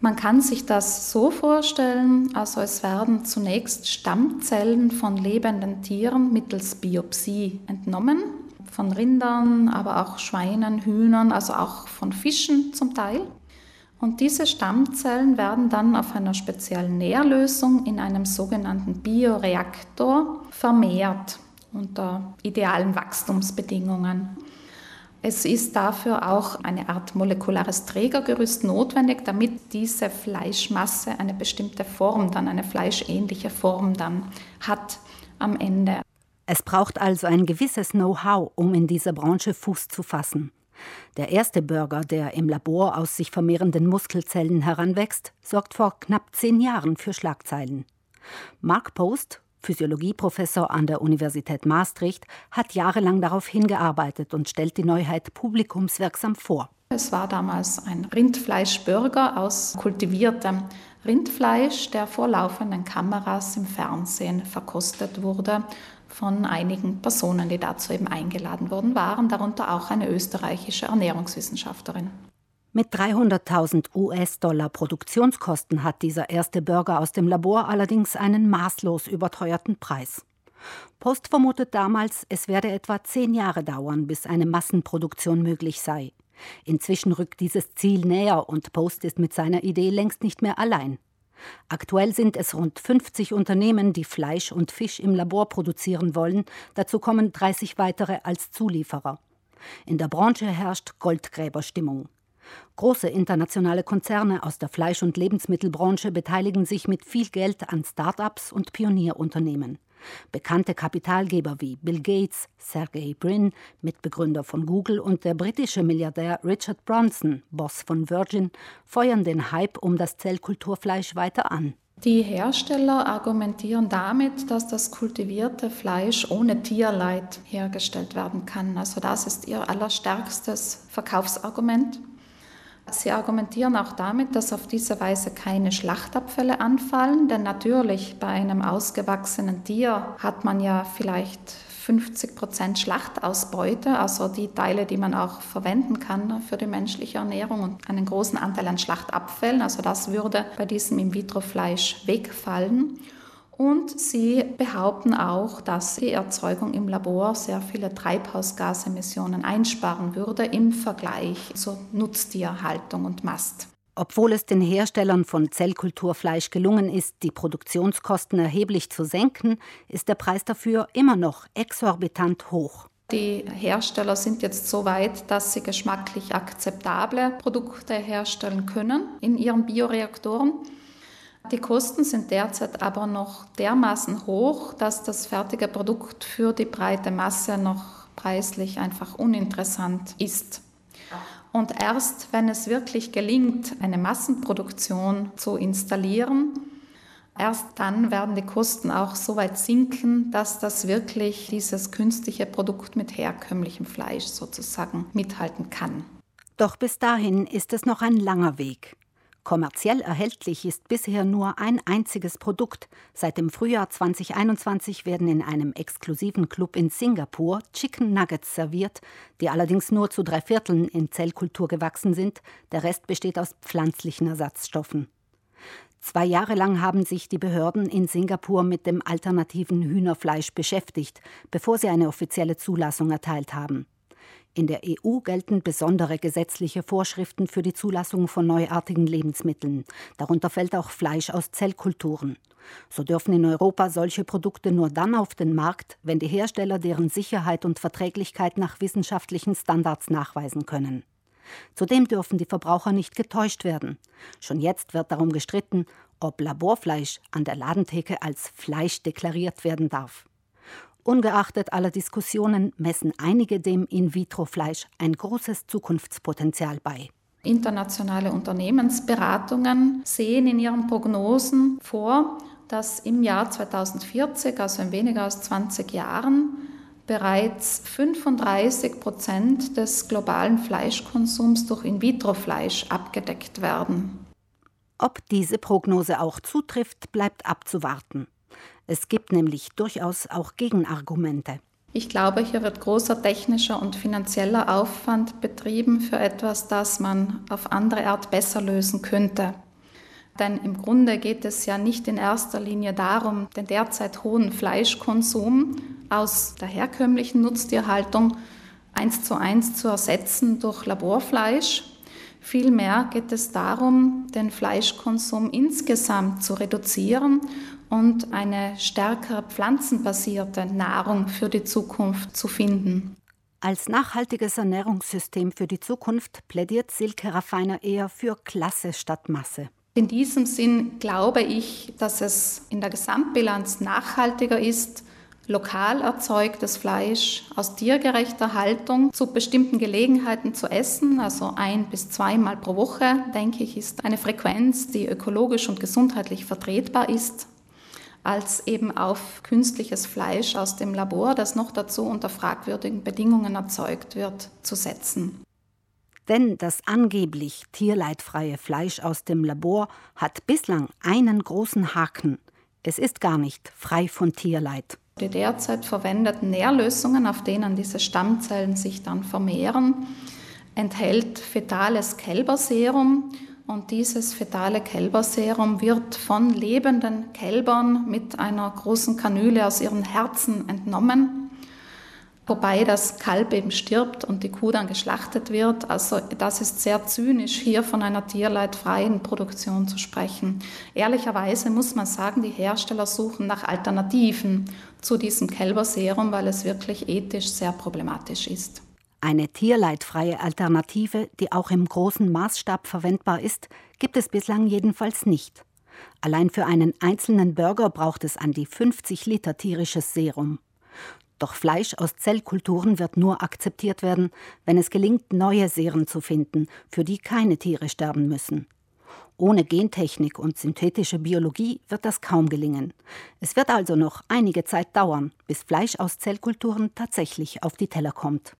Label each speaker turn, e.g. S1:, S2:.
S1: Man kann sich das so vorstellen, also es werden zunächst Stammzellen von lebenden Tieren mittels Biopsie entnommen, von Rindern, aber auch Schweinen, Hühnern, also auch von Fischen zum Teil. Und diese Stammzellen werden dann auf einer speziellen Nährlösung in einem sogenannten Bioreaktor vermehrt unter idealen Wachstumsbedingungen. Es ist dafür auch eine Art molekulares Trägergerüst notwendig, damit diese Fleischmasse eine bestimmte Form dann, eine fleischähnliche Form dann hat am Ende.
S2: Es braucht also ein gewisses Know-how, um in dieser Branche Fuß zu fassen. Der erste Burger, der im Labor aus sich vermehrenden Muskelzellen heranwächst, sorgt vor knapp zehn Jahren für Schlagzeilen. Mark Post, Physiologieprofessor an der Universität Maastricht, hat jahrelang darauf hingearbeitet und stellt die Neuheit publikumswirksam vor.
S1: Es war damals ein Rindfleischburger aus kultiviertem Rindfleisch, der vor laufenden Kameras im Fernsehen verkostet wurde von einigen Personen, die dazu eben eingeladen worden waren, darunter auch eine österreichische Ernährungswissenschaftlerin.
S2: Mit 300.000 US-Dollar Produktionskosten hat dieser erste Burger aus dem Labor allerdings einen maßlos überteuerten Preis. Post vermutet damals, es werde etwa zehn Jahre dauern, bis eine Massenproduktion möglich sei. Inzwischen rückt dieses Ziel näher und Post ist mit seiner Idee längst nicht mehr allein. Aktuell sind es rund 50 Unternehmen, die Fleisch und Fisch im Labor produzieren wollen. Dazu kommen 30 weitere als Zulieferer. In der Branche herrscht Goldgräberstimmung. Große internationale Konzerne aus der Fleisch- und Lebensmittelbranche beteiligen sich mit viel Geld an Start-ups und Pionierunternehmen. Bekannte Kapitalgeber wie Bill Gates, Sergey Brin, Mitbegründer von Google und der britische Milliardär Richard Branson, Boss von Virgin, feuern den Hype um das Zellkulturfleisch weiter an.
S1: Die Hersteller argumentieren damit, dass das kultivierte Fleisch ohne Tierleid hergestellt werden kann. Also das ist ihr allerstärkstes Verkaufsargument. Sie argumentieren auch damit, dass auf diese Weise keine Schlachtabfälle anfallen, denn natürlich bei einem ausgewachsenen Tier hat man ja vielleicht 50 Prozent Schlachtausbeute, also die Teile, die man auch verwenden kann für die menschliche Ernährung und einen großen Anteil an Schlachtabfällen. Also das würde bei diesem In-vitro-Fleisch wegfallen. Und sie behaupten auch, dass die Erzeugung im Labor sehr viele Treibhausgasemissionen einsparen würde im Vergleich zur Nutztierhaltung und Mast.
S2: Obwohl es den Herstellern von Zellkulturfleisch gelungen ist, die Produktionskosten erheblich zu senken, ist der Preis dafür immer noch exorbitant hoch.
S1: Die Hersteller sind jetzt so weit, dass sie geschmacklich akzeptable Produkte herstellen können in ihren Bioreaktoren. Die Kosten sind derzeit aber noch dermaßen hoch, dass das fertige Produkt für die breite Masse noch preislich einfach uninteressant ist. Und erst wenn es wirklich gelingt, eine Massenproduktion zu installieren, erst dann werden die Kosten auch so weit sinken, dass das wirklich dieses künstliche Produkt mit herkömmlichem Fleisch sozusagen mithalten kann.
S2: Doch bis dahin ist es noch ein langer Weg. Kommerziell erhältlich ist bisher nur ein einziges Produkt. Seit dem Frühjahr 2021 werden in einem exklusiven Club in Singapur Chicken Nuggets serviert, die allerdings nur zu drei Vierteln in Zellkultur gewachsen sind. Der Rest besteht aus pflanzlichen Ersatzstoffen. Zwei Jahre lang haben sich die Behörden in Singapur mit dem alternativen Hühnerfleisch beschäftigt, bevor sie eine offizielle Zulassung erteilt haben. In der EU gelten besondere gesetzliche Vorschriften für die Zulassung von neuartigen Lebensmitteln. Darunter fällt auch Fleisch aus Zellkulturen. So dürfen in Europa solche Produkte nur dann auf den Markt, wenn die Hersteller deren Sicherheit und Verträglichkeit nach wissenschaftlichen Standards nachweisen können. Zudem dürfen die Verbraucher nicht getäuscht werden. Schon jetzt wird darum gestritten, ob Laborfleisch an der Ladentheke als Fleisch deklariert werden darf. Ungeachtet aller Diskussionen messen einige dem In-vitro-Fleisch ein großes Zukunftspotenzial bei.
S1: Internationale Unternehmensberatungen sehen in ihren Prognosen vor, dass im Jahr 2040, also in weniger als 20 Jahren, bereits 35 Prozent des globalen Fleischkonsums durch In-vitro-Fleisch abgedeckt werden.
S2: Ob diese Prognose auch zutrifft, bleibt abzuwarten. Es gibt nämlich durchaus auch Gegenargumente.
S1: Ich glaube, hier wird großer technischer und finanzieller Aufwand betrieben für etwas, das man auf andere Art besser lösen könnte. Denn im Grunde geht es ja nicht in erster Linie darum, den derzeit hohen Fleischkonsum aus der herkömmlichen Nutztierhaltung eins zu eins zu ersetzen durch Laborfleisch. Vielmehr geht es darum, den Fleischkonsum insgesamt zu reduzieren und eine stärker pflanzenbasierte Nahrung für die Zukunft zu finden.
S2: Als nachhaltiges Ernährungssystem für die Zukunft plädiert Silke Raffiner eher für Klasse statt Masse.
S1: In diesem Sinn glaube ich, dass es in der Gesamtbilanz nachhaltiger ist, lokal erzeugtes Fleisch aus tiergerechter Haltung zu bestimmten Gelegenheiten zu essen, also ein bis zweimal pro Woche, denke ich, ist eine Frequenz, die ökologisch und gesundheitlich vertretbar ist, als eben auf künstliches Fleisch aus dem Labor, das noch dazu unter fragwürdigen Bedingungen erzeugt wird, zu setzen.
S2: Denn das angeblich tierleidfreie Fleisch aus dem Labor hat bislang einen großen Haken. Es ist gar nicht frei von Tierleid.
S1: Die derzeit verwendeten Nährlösungen, auf denen diese Stammzellen sich dann vermehren, enthält fetales Kälberserum und dieses fetale Kälberserum wird von lebenden Kälbern mit einer großen Kanüle aus ihren Herzen entnommen wobei das Kalb eben stirbt und die Kuh dann geschlachtet wird. Also das ist sehr zynisch, hier von einer tierleidfreien Produktion zu sprechen. Ehrlicherweise muss man sagen, die Hersteller suchen nach Alternativen zu diesem Kälberserum, weil es wirklich ethisch sehr problematisch ist.
S2: Eine tierleidfreie Alternative, die auch im großen Maßstab verwendbar ist, gibt es bislang jedenfalls nicht. Allein für einen einzelnen Burger braucht es an die 50 Liter tierisches Serum. Doch Fleisch aus Zellkulturen wird nur akzeptiert werden, wenn es gelingt, neue Seren zu finden, für die keine Tiere sterben müssen. Ohne Gentechnik und synthetische Biologie wird das kaum gelingen. Es wird also noch einige Zeit dauern, bis Fleisch aus Zellkulturen tatsächlich auf die Teller kommt.